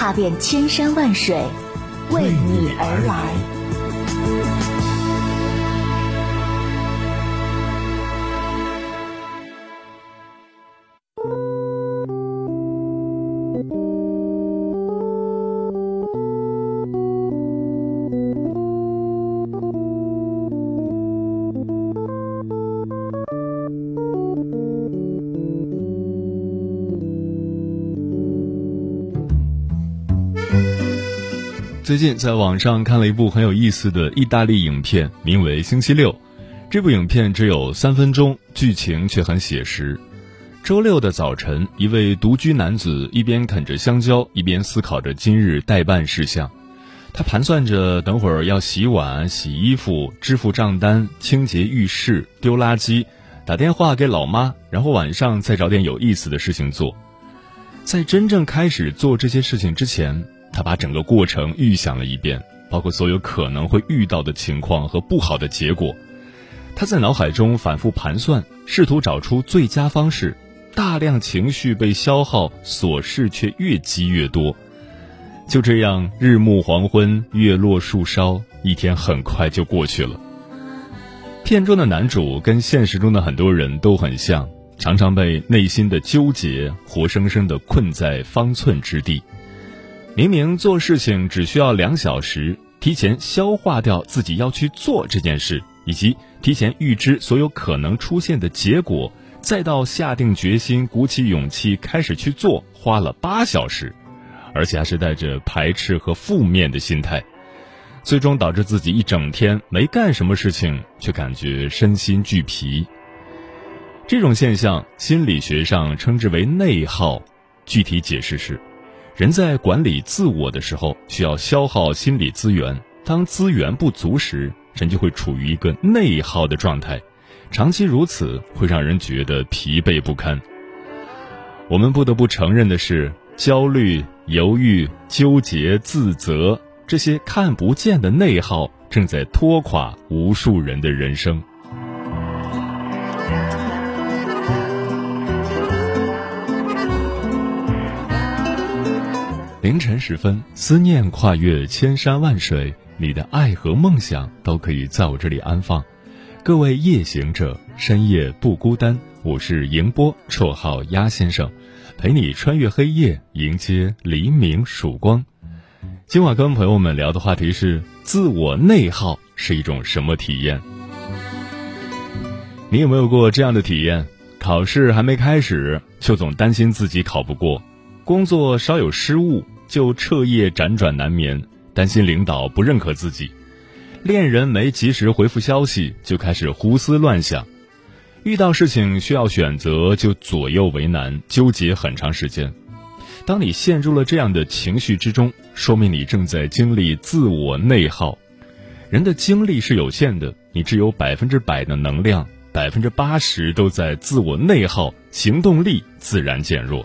踏遍千山万水，为你而来。最近在网上看了一部很有意思的意大利影片，名为《星期六》。这部影片只有三分钟，剧情却很写实。周六的早晨，一位独居男子一边啃着香蕉，一边思考着今日待办事项。他盘算着等会儿要洗碗、洗衣服、支付账单、清洁浴室、丢垃圾、打电话给老妈，然后晚上再找点有意思的事情做。在真正开始做这些事情之前，他把整个过程预想了一遍，包括所有可能会遇到的情况和不好的结果。他在脑海中反复盘算，试图找出最佳方式。大量情绪被消耗，琐事却越积越多。就这样，日暮黄昏，月落树梢，一天很快就过去了。片中的男主跟现实中的很多人都很像，常常被内心的纠结活生生的困在方寸之地。明明做事情只需要两小时，提前消化掉自己要去做这件事，以及提前预知所有可能出现的结果，再到下定决心、鼓起勇气开始去做，花了八小时，而且还是带着排斥和负面的心态，最终导致自己一整天没干什么事情，却感觉身心俱疲。这种现象心理学上称之为内耗，具体解释是。人在管理自我的时候，需要消耗心理资源。当资源不足时，人就会处于一个内耗的状态，长期如此会让人觉得疲惫不堪。我们不得不承认的是，焦虑、犹豫、纠结、自责这些看不见的内耗，正在拖垮无数人的人生。凌晨时分，思念跨越千山万水，你的爱和梦想都可以在我这里安放。各位夜行者，深夜不孤单。我是迎波，绰号鸭先生，陪你穿越黑夜，迎接黎明曙光。今晚跟朋友们聊的话题是：自我内耗是一种什么体验？你有没有过这样的体验？考试还没开始，就总担心自己考不过。工作稍有失误就彻夜辗转难眠，担心领导不认可自己；恋人没及时回复消息，就开始胡思乱想；遇到事情需要选择，就左右为难，纠结很长时间。当你陷入了这样的情绪之中，说明你正在经历自我内耗。人的精力是有限的，你只有百分之百的能量，百分之八十都在自我内耗，行动力自然减弱。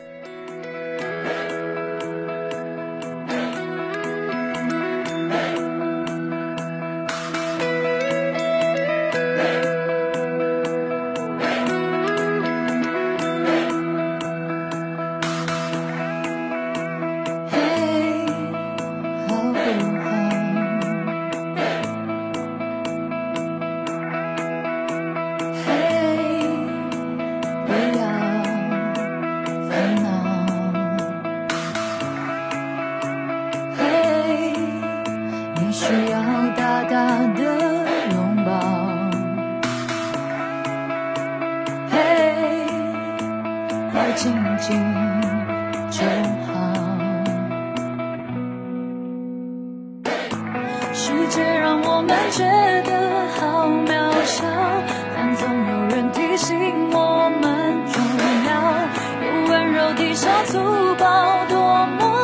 让我们觉得好渺小，但总有人提醒我们，重要，用温柔抵消粗暴，多么。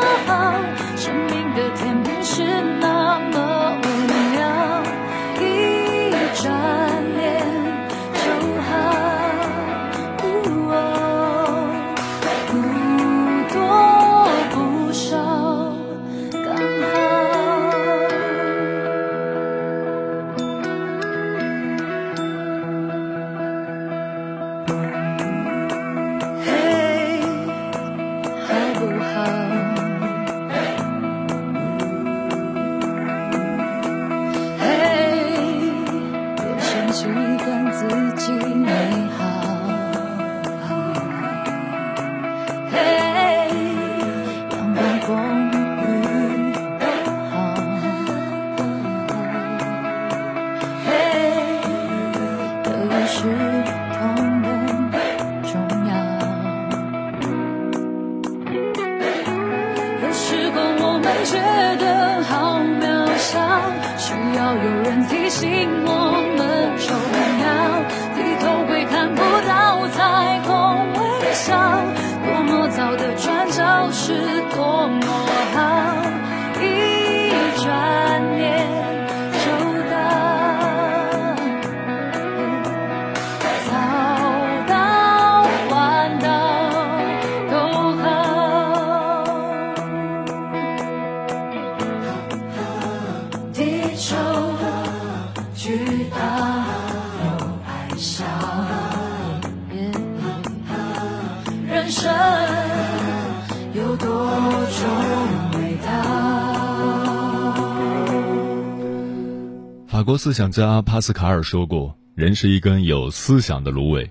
国思想家帕斯卡尔说过：“人是一根有思想的芦苇。”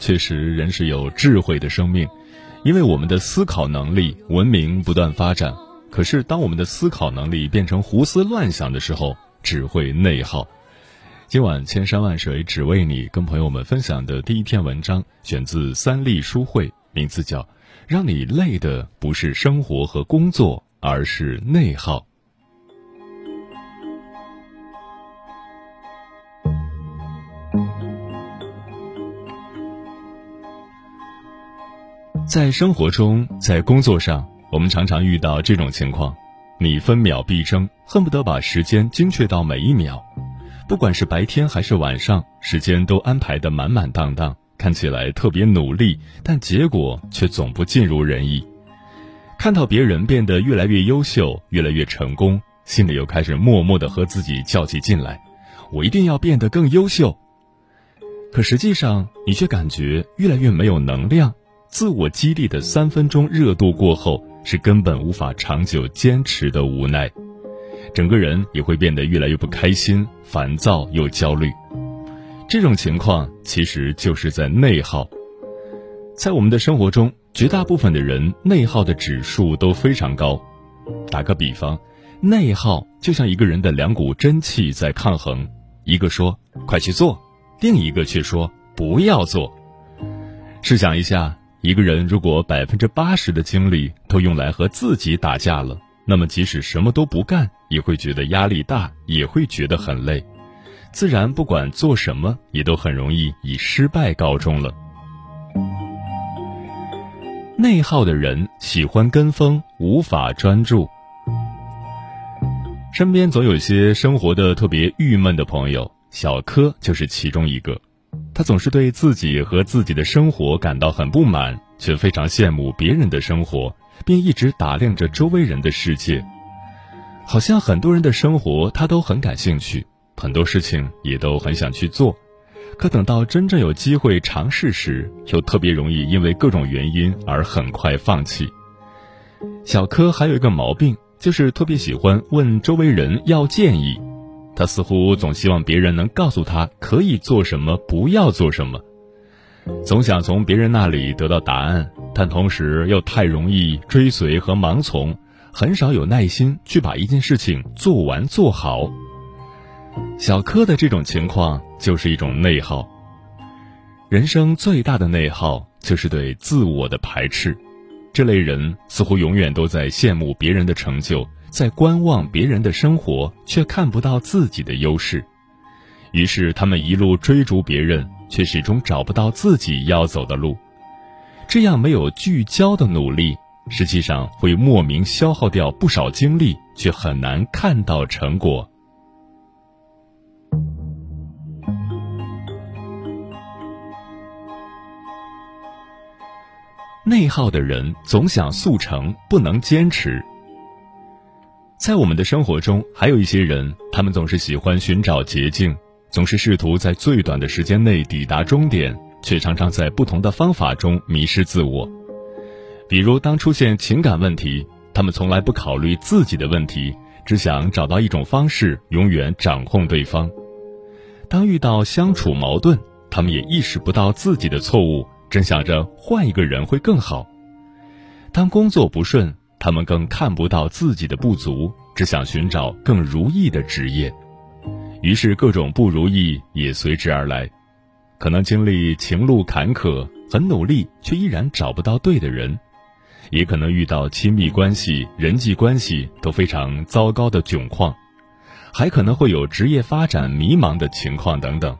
确实，人是有智慧的生命，因为我们的思考能力，文明不断发展。可是，当我们的思考能力变成胡思乱想的时候，只会内耗。今晚千山万水只为你，跟朋友们分享的第一篇文章，选自三立书会，名字叫《让你累的不是生活和工作，而是内耗》。在生活中，在工作上，我们常常遇到这种情况：你分秒必争，恨不得把时间精确到每一秒。不管是白天还是晚上，时间都安排的满满当当，看起来特别努力，但结果却总不尽如人意。看到别人变得越来越优秀，越来越成功，心里又开始默默的和自己较起劲来：我一定要变得更优秀。可实际上，你却感觉越来越没有能量。自我激励的三分钟热度过后，是根本无法长久坚持的无奈，整个人也会变得越来越不开心、烦躁又焦虑。这种情况其实就是在内耗。在我们的生活中，绝大部分的人内耗的指数都非常高。打个比方，内耗就像一个人的两股真气在抗衡，一个说“快去做”，另一个却说“不要做”。试想一下。一个人如果百分之八十的精力都用来和自己打架了，那么即使什么都不干，也会觉得压力大，也会觉得很累，自然不管做什么，也都很容易以失败告终了。内耗的人喜欢跟风，无法专注。身边总有些生活的特别郁闷的朋友，小柯就是其中一个。他总是对自己和自己的生活感到很不满，却非常羡慕别人的生活，并一直打量着周围人的世界。好像很多人的生活他都很感兴趣，很多事情也都很想去做，可等到真正有机会尝试时，又特别容易因为各种原因而很快放弃。小柯还有一个毛病，就是特别喜欢问周围人要建议。他似乎总希望别人能告诉他可以做什么，不要做什么，总想从别人那里得到答案，但同时又太容易追随和盲从，很少有耐心去把一件事情做完做好。小柯的这种情况就是一种内耗。人生最大的内耗就是对自我的排斥，这类人似乎永远都在羡慕别人的成就。在观望别人的生活，却看不到自己的优势，于是他们一路追逐别人，却始终找不到自己要走的路。这样没有聚焦的努力，实际上会莫名消耗掉不少精力，却很难看到成果。内耗的人总想速成，不能坚持。在我们的生活中，还有一些人，他们总是喜欢寻找捷径，总是试图在最短的时间内抵达终点，却常常在不同的方法中迷失自我。比如，当出现情感问题，他们从来不考虑自己的问题，只想找到一种方式永远掌控对方；当遇到相处矛盾，他们也意识不到自己的错误，真想着换一个人会更好；当工作不顺，他们更看不到自己的不足，只想寻找更如意的职业，于是各种不如意也随之而来。可能经历情路坎坷，很努力却依然找不到对的人；也可能遇到亲密关系、人际关系都非常糟糕的窘况。还可能会有职业发展迷茫的情况等等。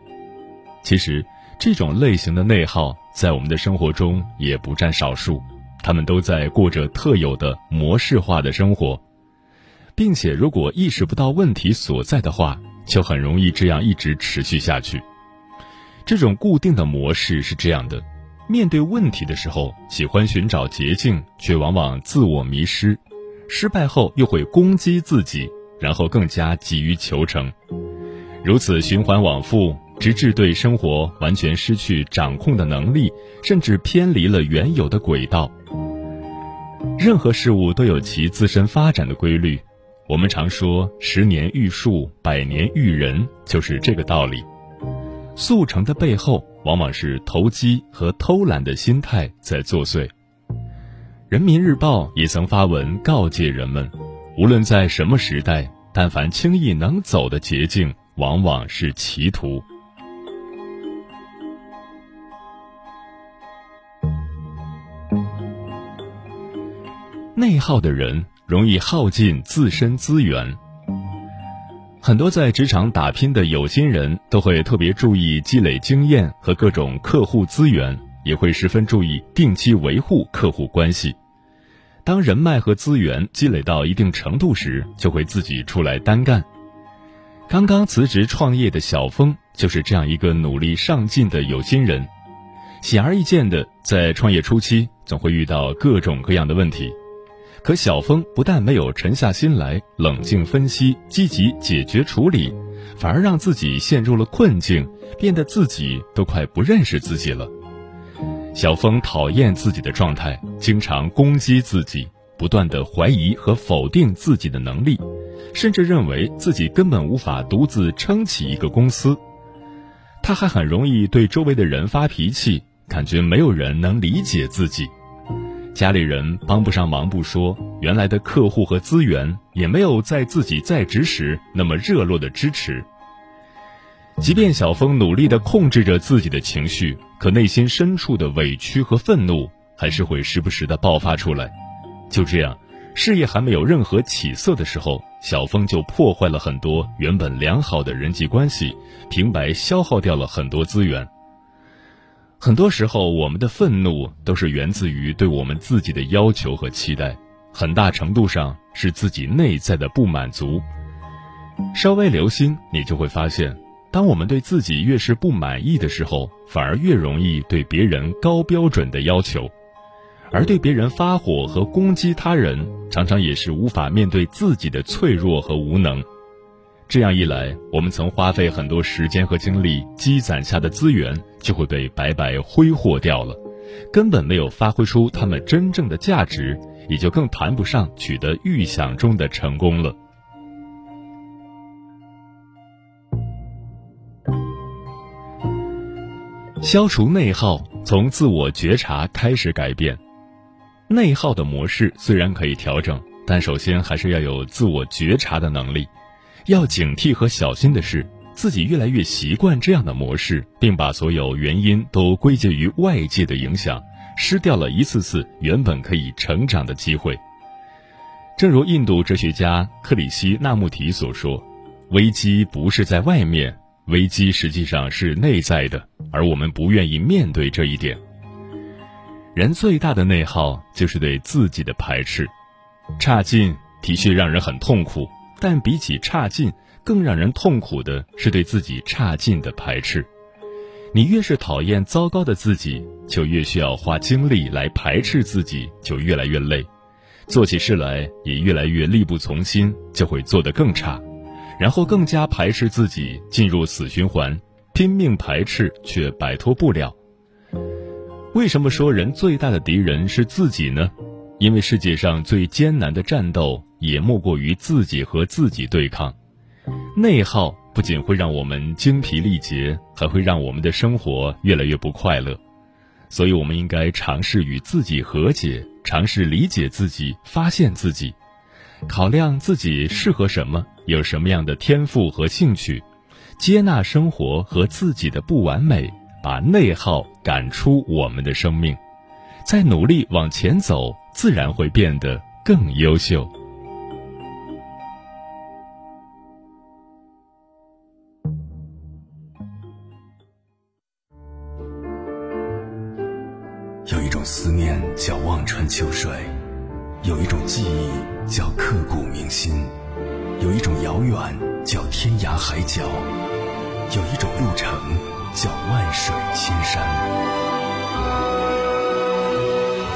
其实，这种类型的内耗在我们的生活中也不占少数，他们都在过着特有的模式化的生活，并且如果意识不到问题所在的话，就很容易这样一直持续下去。这种固定的模式是这样的：面对问题的时候，喜欢寻找捷径，却往往自我迷失；失败后又会攻击自己，然后更加急于求成。如此循环往复，直至对生活完全失去掌控的能力，甚至偏离了原有的轨道。任何事物都有其自身发展的规律。我们常说“十年育树，百年育人”，就是这个道理。速成的背后，往往是投机和偷懒的心态在作祟。人民日报也曾发文告诫人们：无论在什么时代，但凡轻易能走的捷径，往往是歧途。内耗的人。容易耗尽自身资源。很多在职场打拼的有心人都会特别注意积累经验和各种客户资源，也会十分注意定期维护客户关系。当人脉和资源积累到一定程度时，就会自己出来单干。刚刚辞职创业的小峰就是这样一个努力上进的有心人。显而易见的，在创业初期总会遇到各种各样的问题。可小峰不但没有沉下心来冷静分析、积极解决处理，反而让自己陷入了困境，变得自己都快不认识自己了。小峰讨厌自己的状态，经常攻击自己，不断的怀疑和否定自己的能力，甚至认为自己根本无法独自撑起一个公司。他还很容易对周围的人发脾气，感觉没有人能理解自己。家里人帮不上忙不说，原来的客户和资源也没有在自己在职时那么热络的支持。即便小峰努力的控制着自己的情绪，可内心深处的委屈和愤怒还是会时不时的爆发出来。就这样，事业还没有任何起色的时候，小峰就破坏了很多原本良好的人际关系，平白消耗掉了很多资源。很多时候，我们的愤怒都是源自于对我们自己的要求和期待，很大程度上是自己内在的不满足。稍微留心，你就会发现，当我们对自己越是不满意的时候，反而越容易对别人高标准的要求，而对别人发火和攻击他人，常常也是无法面对自己的脆弱和无能。这样一来，我们曾花费很多时间和精力积攒下的资源就会被白白挥霍掉了，根本没有发挥出他们真正的价值，也就更谈不上取得预想中的成功了。消除内耗，从自我觉察开始改变。内耗的模式虽然可以调整，但首先还是要有自我觉察的能力。要警惕和小心的是，自己越来越习惯这样的模式，并把所有原因都归结于外界的影响，失掉了一次次原本可以成长的机会。正如印度哲学家克里希纳穆提所说：“危机不是在外面，危机实际上是内在的，而我们不愿意面对这一点。人最大的内耗就是对自己的排斥，差劲的确让人很痛苦。”但比起差劲，更让人痛苦的是对自己差劲的排斥。你越是讨厌糟糕的自己，就越需要花精力来排斥自己，就越来越累，做起事来也越来越力不从心，就会做得更差，然后更加排斥自己，进入死循环，拼命排斥却摆脱不了。为什么说人最大的敌人是自己呢？因为世界上最艰难的战斗。也莫过于自己和自己对抗，内耗不仅会让我们精疲力竭，还会让我们的生活越来越不快乐。所以，我们应该尝试与自己和解，尝试理解自己，发现自己，考量自己适合什么，有什么样的天赋和兴趣，接纳生活和自己的不完美，把内耗赶出我们的生命，再努力往前走，自然会变得更优秀。有一种思念叫望穿秋水有一种记忆叫刻骨铭心有一种遥远叫天涯海角有一种路程叫万水千山。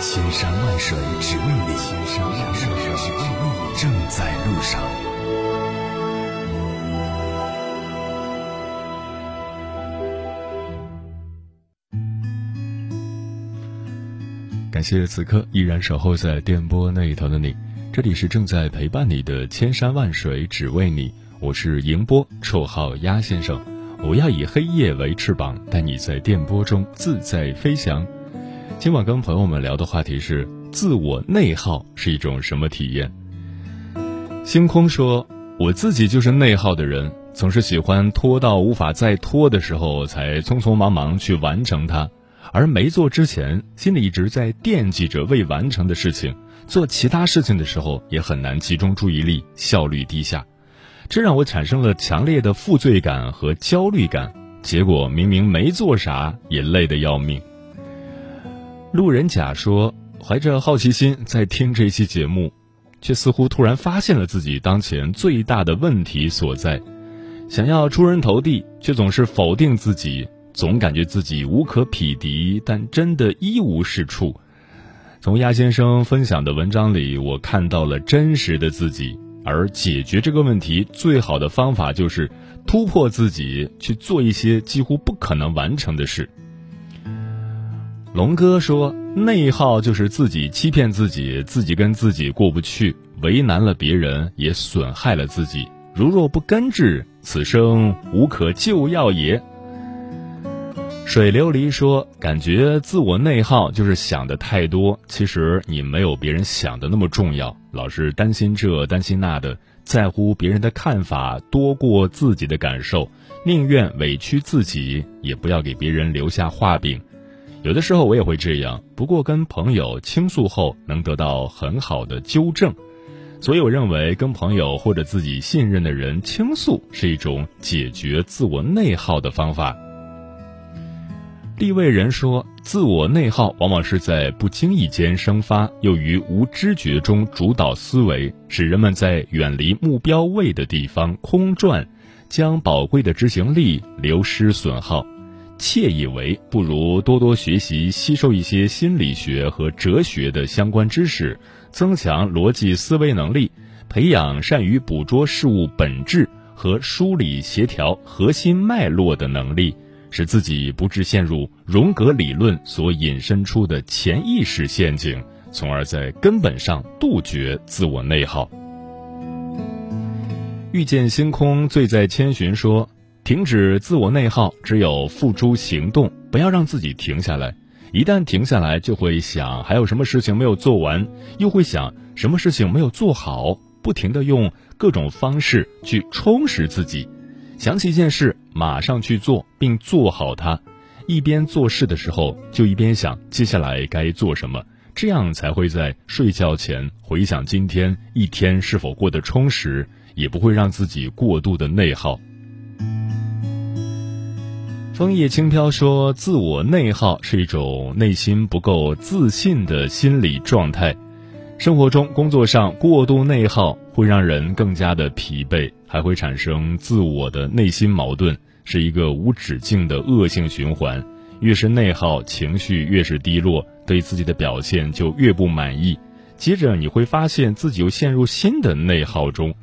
千山万水只为你，千山万水只为你，正在路上。感谢此刻依然守候在电波那一头的你，这里是正在陪伴你的千山万水只为你，我是迎波，绰号鸭先生，我要以黑夜为翅膀，带你在电波中自在飞翔。今晚跟朋友们聊的话题是自我内耗是一种什么体验？星空说，我自己就是内耗的人，总是喜欢拖到无法再拖的时候才匆匆忙忙去完成它。而没做之前，心里一直在惦记着未完成的事情，做其他事情的时候也很难集中注意力，效率低下，这让我产生了强烈的负罪感和焦虑感。结果明明没做啥，也累得要命。路人甲说，怀着好奇心在听这期节目，却似乎突然发现了自己当前最大的问题所在，想要出人头地，却总是否定自己。总感觉自己无可匹敌，但真的一无是处。从鸭先生分享的文章里，我看到了真实的自己。而解决这个问题最好的方法就是突破自己，去做一些几乎不可能完成的事。龙哥说：“内耗就是自己欺骗自己，自己跟自己过不去，为难了别人，也损害了自己。如若不根治，此生无可救药也。”水琉璃说：“感觉自我内耗就是想的太多，其实你没有别人想的那么重要，老是担心这担心那的，在乎别人的看法多过自己的感受，宁愿委屈自己，也不要给别人留下画饼。有的时候我也会这样，不过跟朋友倾诉后能得到很好的纠正，所以我认为跟朋友或者自己信任的人倾诉是一种解决自我内耗的方法。”立位人说：“自我内耗往往是在不经意间生发，又于无知觉中主导思维，使人们在远离目标位的地方空转，将宝贵的执行力流失损耗。窃以为不如多多学习，吸收一些心理学和哲学的相关知识，增强逻辑思维能力，培养善于捕捉事物本质和梳理协调核心脉络的能力。”使自己不致陷入荣格理论所引申出的潜意识陷阱，从而在根本上杜绝自我内耗。遇见星空，醉在千寻说：“停止自我内耗，只有付诸行动，不要让自己停下来。一旦停下来，就会想还有什么事情没有做完，又会想什么事情没有做好，不停的用各种方式去充实自己。”想起一件事，马上去做，并做好它。一边做事的时候，就一边想接下来该做什么，这样才会在睡觉前回想今天一天是否过得充实，也不会让自己过度的内耗。枫叶轻飘说：“自我内耗是一种内心不够自信的心理状态。”生活中、工作上过度内耗会让人更加的疲惫，还会产生自我的内心矛盾，是一个无止境的恶性循环。越是内耗，情绪越是低落，对自己的表现就越不满意。接着你会发现自己又陷入新的内耗中。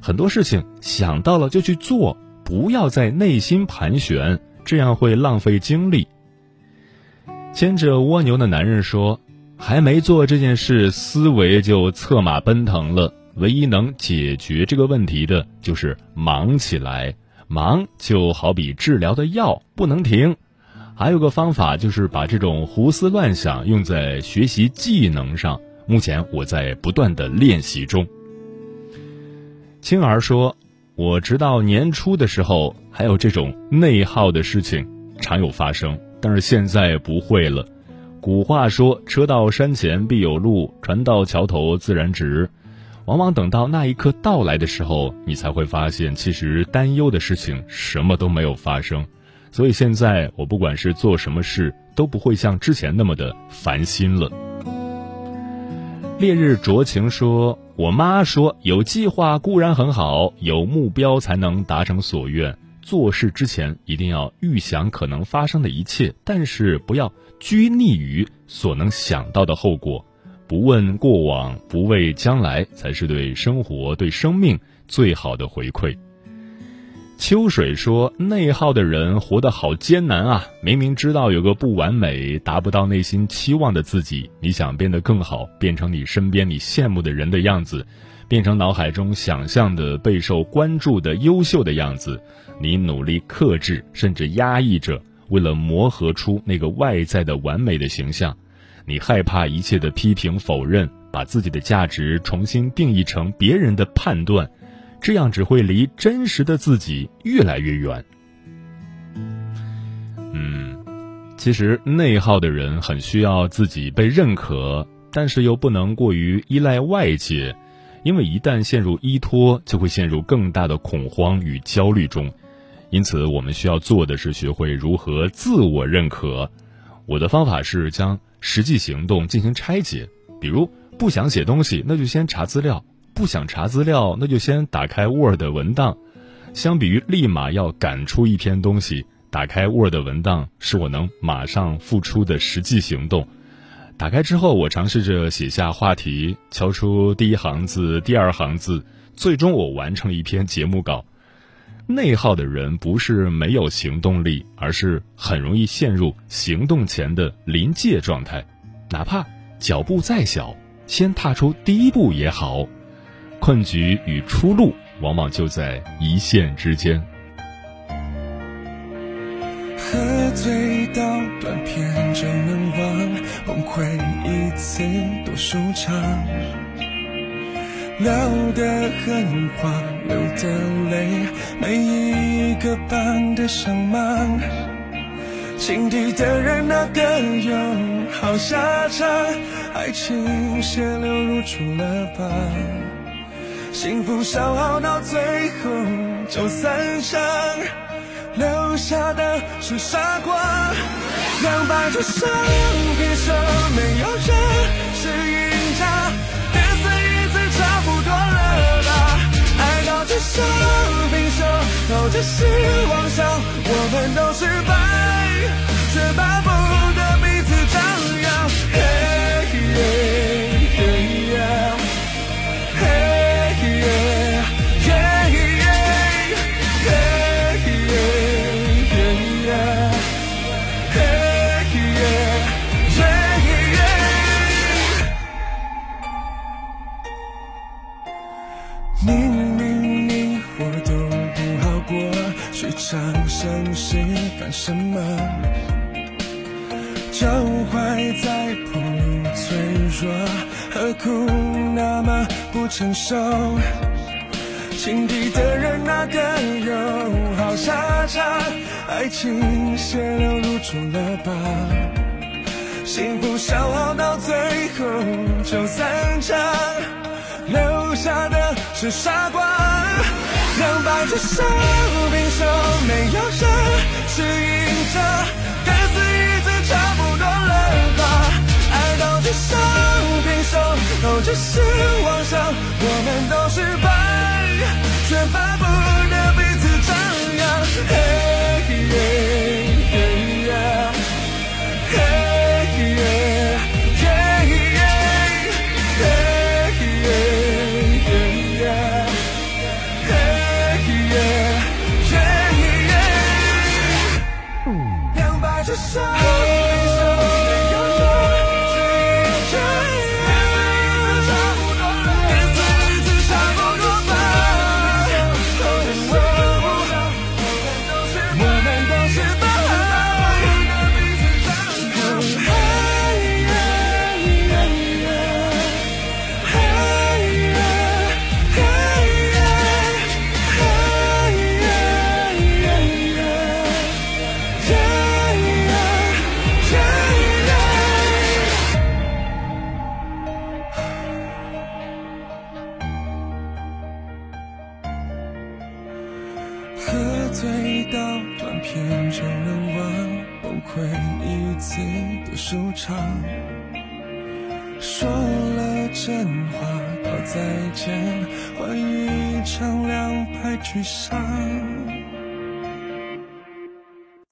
很多事情想到了就去做，不要在内心盘旋，这样会浪费精力。牵着蜗牛的男人说。还没做这件事，思维就策马奔腾了。唯一能解决这个问题的，就是忙起来。忙就好比治疗的药，不能停。还有个方法，就是把这种胡思乱想用在学习技能上。目前我在不断的练习中。青儿说：“我直到年初的时候，还有这种内耗的事情常有发生，但是现在不会了。”古话说：“车到山前必有路，船到桥头自然直。”往往等到那一刻到来的时候，你才会发现，其实担忧的事情什么都没有发生，所以现在我不管是做什么事，都不会像之前那么的烦心了。烈日灼情说：“我妈说，有计划固然很好，有目标才能达成所愿。做事之前一定要预想可能发生的一切，但是不要拘泥于所能想到的后果。不问过往，不畏将来，才是对生活、对生命最好的回馈。”秋水说：“内耗的人活得好艰难啊！明明知道有个不完美、达不到内心期望的自己，你想变得更好，变成你身边你羡慕的人的样子，变成脑海中想象的备受关注的优秀的样子，你努力克制，甚至压抑着，为了磨合出那个外在的完美的形象。你害怕一切的批评否认，把自己的价值重新定义成别人的判断。”这样只会离真实的自己越来越远。嗯，其实内耗的人很需要自己被认可，但是又不能过于依赖外界，因为一旦陷入依托，就会陷入更大的恐慌与焦虑中。因此，我们需要做的是学会如何自我认可。我的方法是将实际行动进行拆解，比如不想写东西，那就先查资料。不想查资料，那就先打开 Word 文档。相比于立马要赶出一篇东西，打开 Word 文档是我能马上付出的实际行动。打开之后，我尝试着写下话题，敲出第一行字、第二行字，最终我完成了一篇节目稿。内耗的人不是没有行动力，而是很容易陷入行动前的临界状态，哪怕脚步再小，先踏出第一步也好。困局与出路往往就在一线之间。喝醉到断片就能忘，崩溃一次多舒畅。聊的很欢，流的泪，每一个斑的伤疤。情敌的人哪个有好下场？爱情血流如出了疤。幸福消耗到最后就散场，留下的是傻瓜。两败俱伤，平手没有人到至少平手，靠着希望想，我们都失败，承受。心底？的人哪个有好下场？爱情血流如出了疤，幸福消耗到最后就散场，留下的是傻瓜。两败俱伤，平手没有人。是赢着，爱到最后平手，都只是妄想，我们都失败，却巴不得彼此张扬。